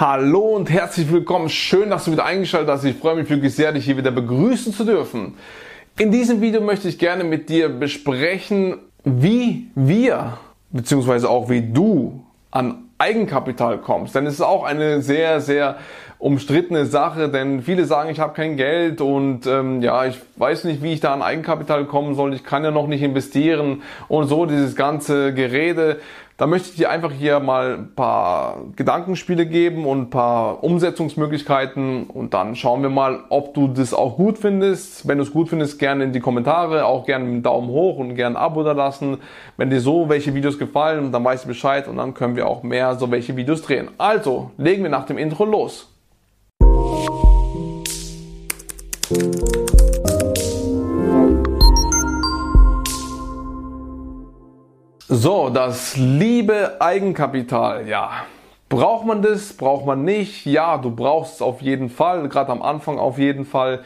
Hallo und herzlich willkommen. Schön, dass du wieder eingeschaltet hast. Ich freue mich wirklich sehr, dich hier wieder begrüßen zu dürfen. In diesem Video möchte ich gerne mit dir besprechen, wie wir, beziehungsweise auch wie du an Eigenkapital kommst. Denn es ist auch eine sehr, sehr umstrittene Sache, denn viele sagen, ich habe kein Geld und ähm, ja, ich weiß nicht, wie ich da an Eigenkapital kommen soll, ich kann ja noch nicht investieren und so dieses ganze Gerede. Da möchte ich dir einfach hier mal ein paar Gedankenspiele geben und ein paar Umsetzungsmöglichkeiten und dann schauen wir mal, ob du das auch gut findest. Wenn du es gut findest, gerne in die Kommentare, auch gerne einen Daumen hoch und gerne ein Abo da lassen. Wenn dir so welche Videos gefallen, dann weißt du Bescheid und dann können wir auch mehr so welche Videos drehen. Also, legen wir nach dem Intro los. So, das liebe Eigenkapital, ja. Braucht man das? Braucht man nicht? Ja, du brauchst es auf jeden Fall, gerade am Anfang auf jeden Fall.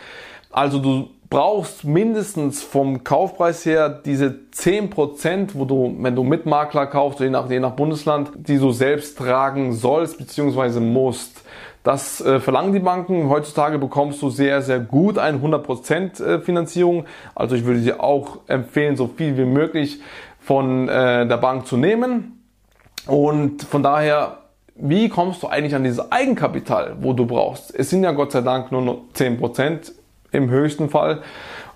Also du brauchst mindestens vom Kaufpreis her diese 10%, wo du, wenn du mit Makler kaufst, je nach, je nach Bundesland, die du selbst tragen sollst bzw. musst. Das äh, verlangen die Banken. Heutzutage bekommst du sehr, sehr gut eine 100% äh, Finanzierung. Also ich würde dir auch empfehlen, so viel wie möglich von äh, der Bank zu nehmen. Und von daher, wie kommst du eigentlich an dieses Eigenkapital, wo du brauchst? Es sind ja Gott sei Dank nur noch 10% im höchsten Fall.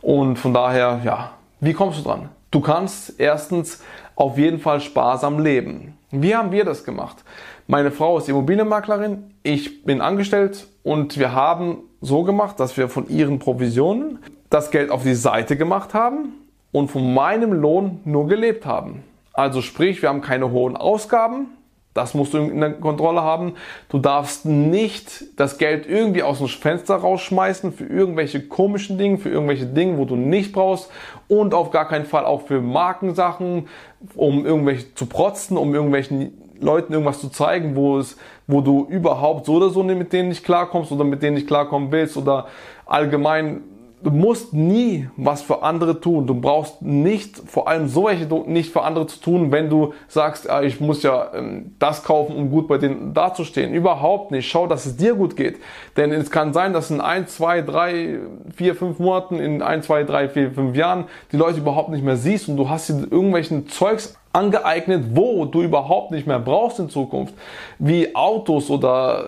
Und von daher, ja, wie kommst du dran? Du kannst erstens auf jeden Fall sparsam leben. Wie haben wir das gemacht? Meine Frau ist Immobilienmaklerin, ich bin angestellt und wir haben so gemacht, dass wir von ihren Provisionen das Geld auf die Seite gemacht haben und von meinem Lohn nur gelebt haben. Also sprich, wir haben keine hohen Ausgaben. Das musst du in der Kontrolle haben. Du darfst nicht das Geld irgendwie aus dem Fenster rausschmeißen für irgendwelche komischen Dinge, für irgendwelche Dinge, wo du nicht brauchst und auf gar keinen Fall auch für Markensachen, um irgendwelche zu protzen, um irgendwelchen Leuten irgendwas zu zeigen, wo es, wo du überhaupt so oder so mit denen nicht klarkommst oder mit denen nicht klarkommen willst oder allgemein du musst nie was für andere tun. Du brauchst nicht, vor allem so welche nicht für andere zu tun, wenn du sagst, ah, ich muss ja ähm, das kaufen, um gut bei denen dazustehen. Überhaupt nicht. Schau, dass es dir gut geht. Denn es kann sein, dass in ein, zwei, drei, vier, fünf Monaten, in ein, zwei, drei, vier, fünf Jahren die Leute überhaupt nicht mehr siehst und du hast dir irgendwelchen Zeugs angeeignet, wo du überhaupt nicht mehr brauchst in Zukunft. Wie Autos oder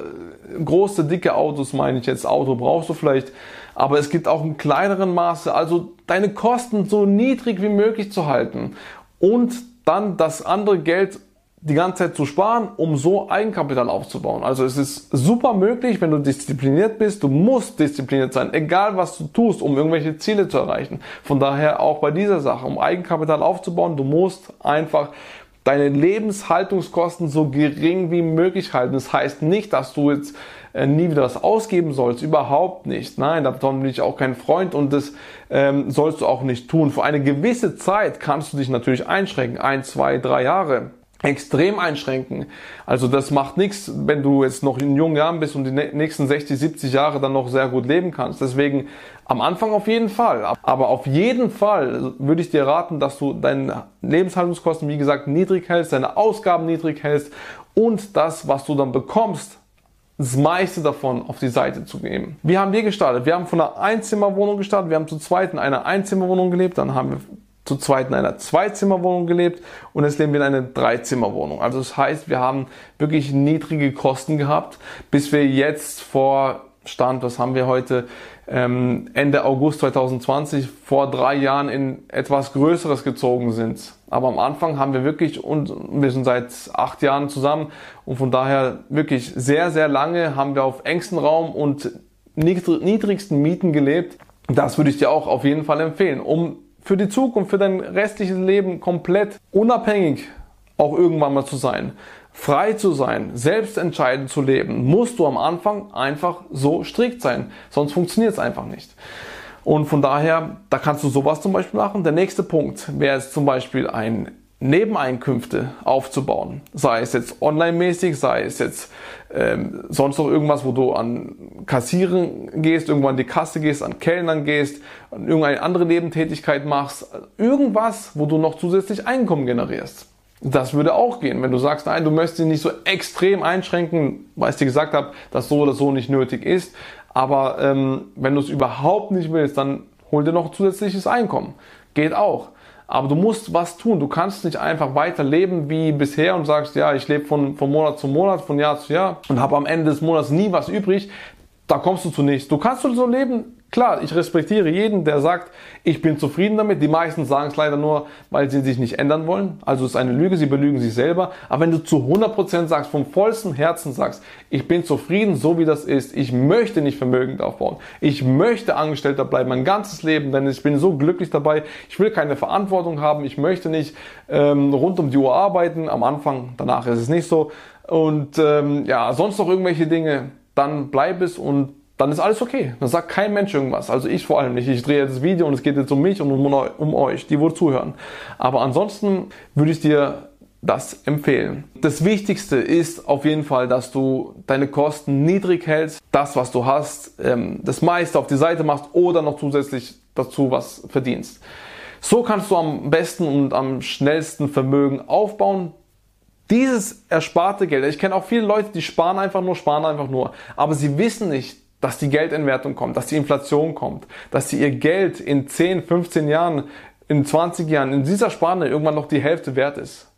große, dicke Autos meine ich jetzt. Auto brauchst du vielleicht aber es gibt auch im kleineren Maße, also deine Kosten so niedrig wie möglich zu halten und dann das andere Geld die ganze Zeit zu sparen, um so Eigenkapital aufzubauen. Also es ist super möglich, wenn du diszipliniert bist. Du musst diszipliniert sein, egal was du tust, um irgendwelche Ziele zu erreichen. Von daher auch bei dieser Sache, um Eigenkapital aufzubauen, du musst einfach deine Lebenshaltungskosten so gering wie möglich halten. Das heißt nicht, dass du jetzt äh, nie wieder was ausgeben sollst. Überhaupt nicht. Nein, davon bin ich auch kein Freund und das ähm, sollst du auch nicht tun. Für eine gewisse Zeit kannst du dich natürlich einschränken. Ein, zwei, drei Jahre extrem einschränken. Also das macht nichts, wenn du jetzt noch in jungen Jahren bist und die nächsten 60, 70 Jahre dann noch sehr gut leben kannst. Deswegen am Anfang auf jeden Fall. Aber auf jeden Fall würde ich dir raten, dass du deine Lebenshaltungskosten, wie gesagt, niedrig hältst, deine Ausgaben niedrig hältst und das, was du dann bekommst, das meiste davon auf die Seite zu geben. Wie haben wir gestartet? Wir haben von einer Einzimmerwohnung gestartet, wir haben zu zweit in einer Einzimmerwohnung gelebt, dann haben wir zu zweit in einer Zweizimmerwohnung gelebt und jetzt leben wir in einer Dreizimmerwohnung. Also das heißt, wir haben wirklich niedrige Kosten gehabt, bis wir jetzt vor Stand, was haben wir heute, ähm, Ende August 2020, vor drei Jahren in etwas Größeres gezogen sind. Aber am Anfang haben wir wirklich, und wir sind seit acht Jahren zusammen und von daher wirklich sehr, sehr lange haben wir auf engstem Raum und niedrigsten Mieten gelebt. Das würde ich dir auch auf jeden Fall empfehlen, um für die Zukunft, für dein restliches Leben komplett unabhängig auch irgendwann mal zu sein, frei zu sein, selbstentscheidend zu leben, musst du am Anfang einfach so strikt sein. Sonst funktioniert es einfach nicht. Und von daher, da kannst du sowas zum Beispiel machen. Der nächste Punkt wäre es zum Beispiel ein Nebeneinkünfte aufzubauen. Sei es jetzt online-mäßig, sei es jetzt ähm, sonst noch irgendwas, wo du an Kassieren gehst, irgendwann an die Kasse gehst, an Kellnern gehst, irgendeine andere Nebentätigkeit machst. Irgendwas, wo du noch zusätzlich Einkommen generierst. Das würde auch gehen. Wenn du sagst, nein, du möchtest ihn nicht so extrem einschränken, weil ich dir gesagt habe, dass so oder so nicht nötig ist. Aber ähm, wenn du es überhaupt nicht willst, dann hol dir noch zusätzliches Einkommen. Geht auch. Aber du musst was tun. Du kannst nicht einfach weiter leben wie bisher und sagst, ja, ich lebe von, von Monat zu Monat, von Jahr zu Jahr und habe am Ende des Monats nie was übrig. Da kommst du zunächst. Du kannst so leben, Klar, ich respektiere jeden, der sagt, ich bin zufrieden damit. Die meisten sagen es leider nur, weil sie sich nicht ändern wollen. Also es ist eine Lüge, sie belügen sich selber. Aber wenn du zu 100% sagst, vom vollsten Herzen sagst, ich bin zufrieden, so wie das ist, ich möchte nicht vermögend aufbauen, ich möchte Angestellter bleiben mein ganzes Leben, denn ich bin so glücklich dabei, ich will keine Verantwortung haben, ich möchte nicht ähm, rund um die Uhr arbeiten, am Anfang, danach ist es nicht so. Und ähm, ja, sonst noch irgendwelche Dinge, dann bleib es und dann ist alles okay. Dann sagt kein Mensch irgendwas. Also ich vor allem nicht. Ich drehe jetzt das Video und es geht jetzt um mich und um, um euch, die wohl zuhören. Aber ansonsten würde ich dir das empfehlen. Das Wichtigste ist auf jeden Fall, dass du deine Kosten niedrig hältst, das, was du hast, ähm, das meiste auf die Seite machst oder noch zusätzlich dazu was verdienst. So kannst du am besten und am schnellsten Vermögen aufbauen. Dieses ersparte Geld, ich kenne auch viele Leute, die sparen einfach nur, sparen einfach nur, aber sie wissen nicht, dass die Geldentwertung kommt, dass die Inflation kommt, dass sie ihr Geld in 10, 15 Jahren, in 20 Jahren, in dieser Spanne irgendwann noch die Hälfte wert ist.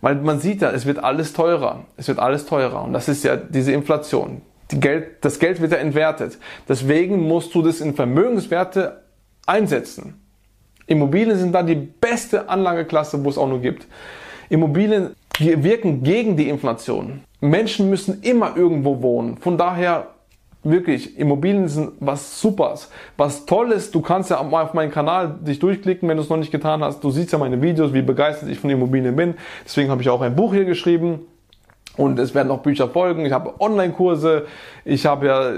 Weil man sieht ja, es wird alles teurer. Es wird alles teurer. Und das ist ja diese Inflation. Die Geld, das Geld wird ja entwertet. Deswegen musst du das in Vermögenswerte einsetzen. Immobilien sind da die beste Anlageklasse, wo es auch nur gibt. Immobilien wirken gegen die Inflation. Menschen müssen immer irgendwo wohnen. Von daher Wirklich, Immobilien sind was Supers, was Tolles. Du kannst ja mal auf meinen Kanal dich durchklicken, wenn du es noch nicht getan hast. Du siehst ja meine Videos, wie begeistert ich von Immobilien bin. Deswegen habe ich auch ein Buch hier geschrieben. Und es werden noch Bücher folgen. Ich habe Online-Kurse. Ich habe ja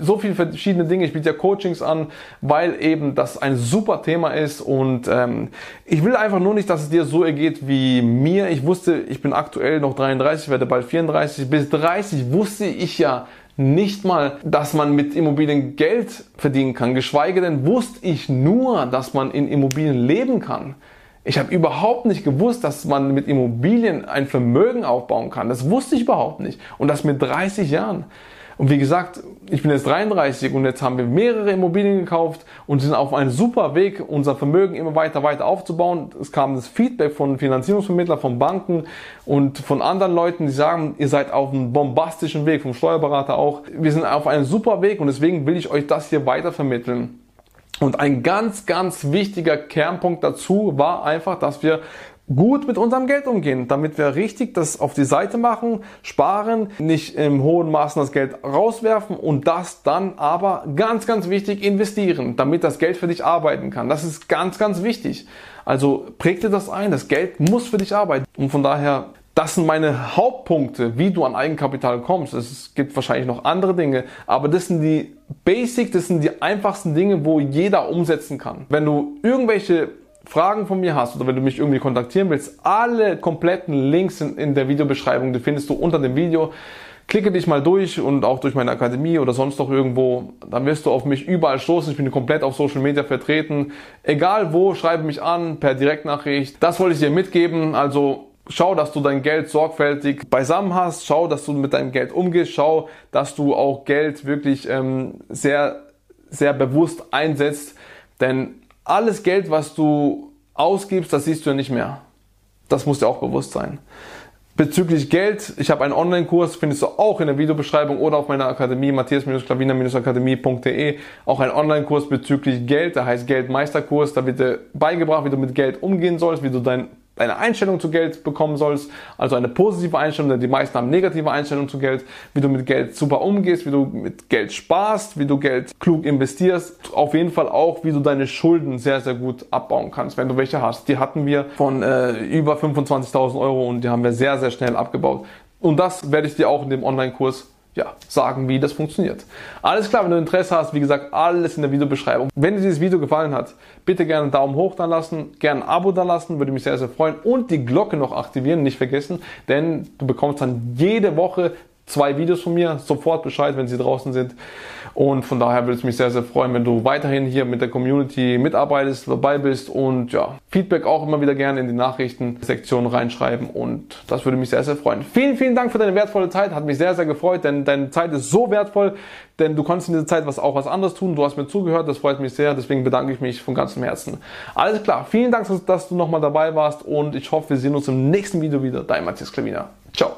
so viele verschiedene Dinge. Ich biete ja Coachings an, weil eben das ein super Thema ist. Und ähm, ich will einfach nur nicht, dass es dir so ergeht wie mir. Ich wusste, ich bin aktuell noch 33, werde bald 34. Bis 30 wusste ich ja nicht mal, dass man mit Immobilien Geld verdienen kann, geschweige denn wusste ich nur, dass man in Immobilien leben kann. Ich habe überhaupt nicht gewusst, dass man mit Immobilien ein Vermögen aufbauen kann. Das wusste ich überhaupt nicht. Und das mit 30 Jahren. Und wie gesagt, ich bin jetzt 33 und jetzt haben wir mehrere Immobilien gekauft und sind auf einem super Weg, unser Vermögen immer weiter, weiter aufzubauen. Es kam das Feedback von Finanzierungsvermittlern, von Banken und von anderen Leuten, die sagen, ihr seid auf einem bombastischen Weg, vom Steuerberater auch. Wir sind auf einem super Weg und deswegen will ich euch das hier weiter vermitteln. Und ein ganz, ganz wichtiger Kernpunkt dazu war einfach, dass wir gut mit unserem Geld umgehen, damit wir richtig das auf die Seite machen, sparen, nicht im hohen Maßen das Geld rauswerfen und das dann aber ganz, ganz wichtig investieren, damit das Geld für dich arbeiten kann. Das ist ganz, ganz wichtig. Also präg dir das ein, das Geld muss für dich arbeiten und von daher das sind meine Hauptpunkte, wie du an Eigenkapital kommst. Es gibt wahrscheinlich noch andere Dinge, aber das sind die Basic, das sind die einfachsten Dinge, wo jeder umsetzen kann. Wenn du irgendwelche Fragen von mir hast oder wenn du mich irgendwie kontaktieren willst, alle kompletten Links in, in der Videobeschreibung, die findest du unter dem Video. Klicke dich mal durch und auch durch meine Akademie oder sonst noch irgendwo, dann wirst du auf mich überall stoßen. Ich bin komplett auf Social Media vertreten. Egal wo, schreibe mich an per Direktnachricht. Das wollte ich dir mitgeben. Also schau, dass du dein Geld sorgfältig beisammen hast. Schau, dass du mit deinem Geld umgehst. Schau, dass du auch Geld wirklich ähm, sehr, sehr bewusst einsetzt. Denn alles Geld, was du ausgibst, das siehst du ja nicht mehr. Das muss dir auch bewusst sein. Bezüglich Geld, ich habe einen Online-Kurs, findest du auch in der Videobeschreibung oder auf meiner Akademie, matthias-klaviner-akademie.de, auch einen Online-Kurs bezüglich Geld, der heißt Geldmeisterkurs, da wird dir beigebracht, wie du mit Geld umgehen sollst, wie du dein eine Einstellung zu Geld bekommen sollst, also eine positive Einstellung, denn die meisten haben negative Einstellungen zu Geld, wie du mit Geld super umgehst, wie du mit Geld sparst, wie du Geld klug investierst, auf jeden Fall auch, wie du deine Schulden sehr, sehr gut abbauen kannst, wenn du welche hast. Die hatten wir von äh, über 25.000 Euro und die haben wir sehr, sehr schnell abgebaut. Und das werde ich dir auch in dem Online-Kurs ja, sagen, wie das funktioniert. Alles klar, wenn du Interesse hast, wie gesagt, alles in der Videobeschreibung. Wenn dir dieses Video gefallen hat, bitte gerne einen Daumen hoch da lassen, gerne ein Abo da lassen, würde mich sehr, sehr freuen und die Glocke noch aktivieren, nicht vergessen, denn du bekommst dann jede Woche zwei Videos von mir, sofort Bescheid, wenn sie draußen sind. Und von daher würde es mich sehr, sehr freuen, wenn du weiterhin hier mit der Community mitarbeitest, dabei bist und ja, Feedback auch immer wieder gerne in die Nachrichtensektion reinschreiben und das würde mich sehr, sehr freuen. Vielen, vielen Dank für deine wertvolle Zeit, hat mich sehr, sehr gefreut, denn deine Zeit ist so wertvoll, denn du konntest in dieser Zeit was auch was anderes tun, du hast mir zugehört, das freut mich sehr, deswegen bedanke ich mich von ganzem Herzen. Alles klar, vielen Dank, dass du nochmal dabei warst und ich hoffe, wir sehen uns im nächsten Video wieder. Dein Matthias Klavina. Ciao.